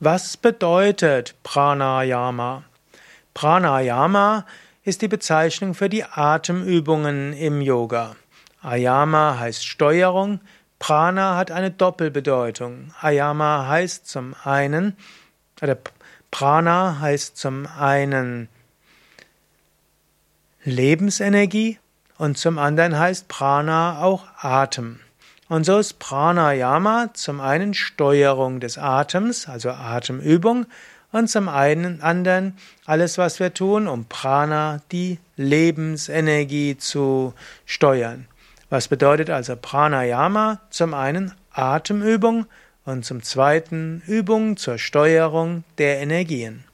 Was bedeutet Pranayama? Pranayama ist die Bezeichnung für die Atemübungen im Yoga. Ayama heißt Steuerung, Prana hat eine Doppelbedeutung. Ayama heißt zum einen, oder Prana heißt zum einen Lebensenergie und zum anderen heißt Prana auch Atem. Und so ist Pranayama zum einen Steuerung des Atems, also Atemübung, und zum einen anderen alles, was wir tun, um Prana, die Lebensenergie zu steuern. Was bedeutet also Pranayama? Zum einen Atemübung und zum zweiten Übung zur Steuerung der Energien.